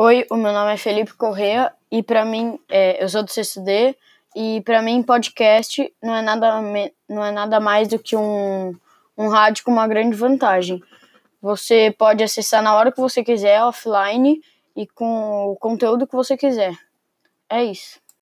Oi, o meu nome é Felipe Correa e para mim, é, eu sou do CSD e para mim podcast não é nada, não é nada mais do que um, um rádio com uma grande vantagem. Você pode acessar na hora que você quiser, offline e com o conteúdo que você quiser. É isso.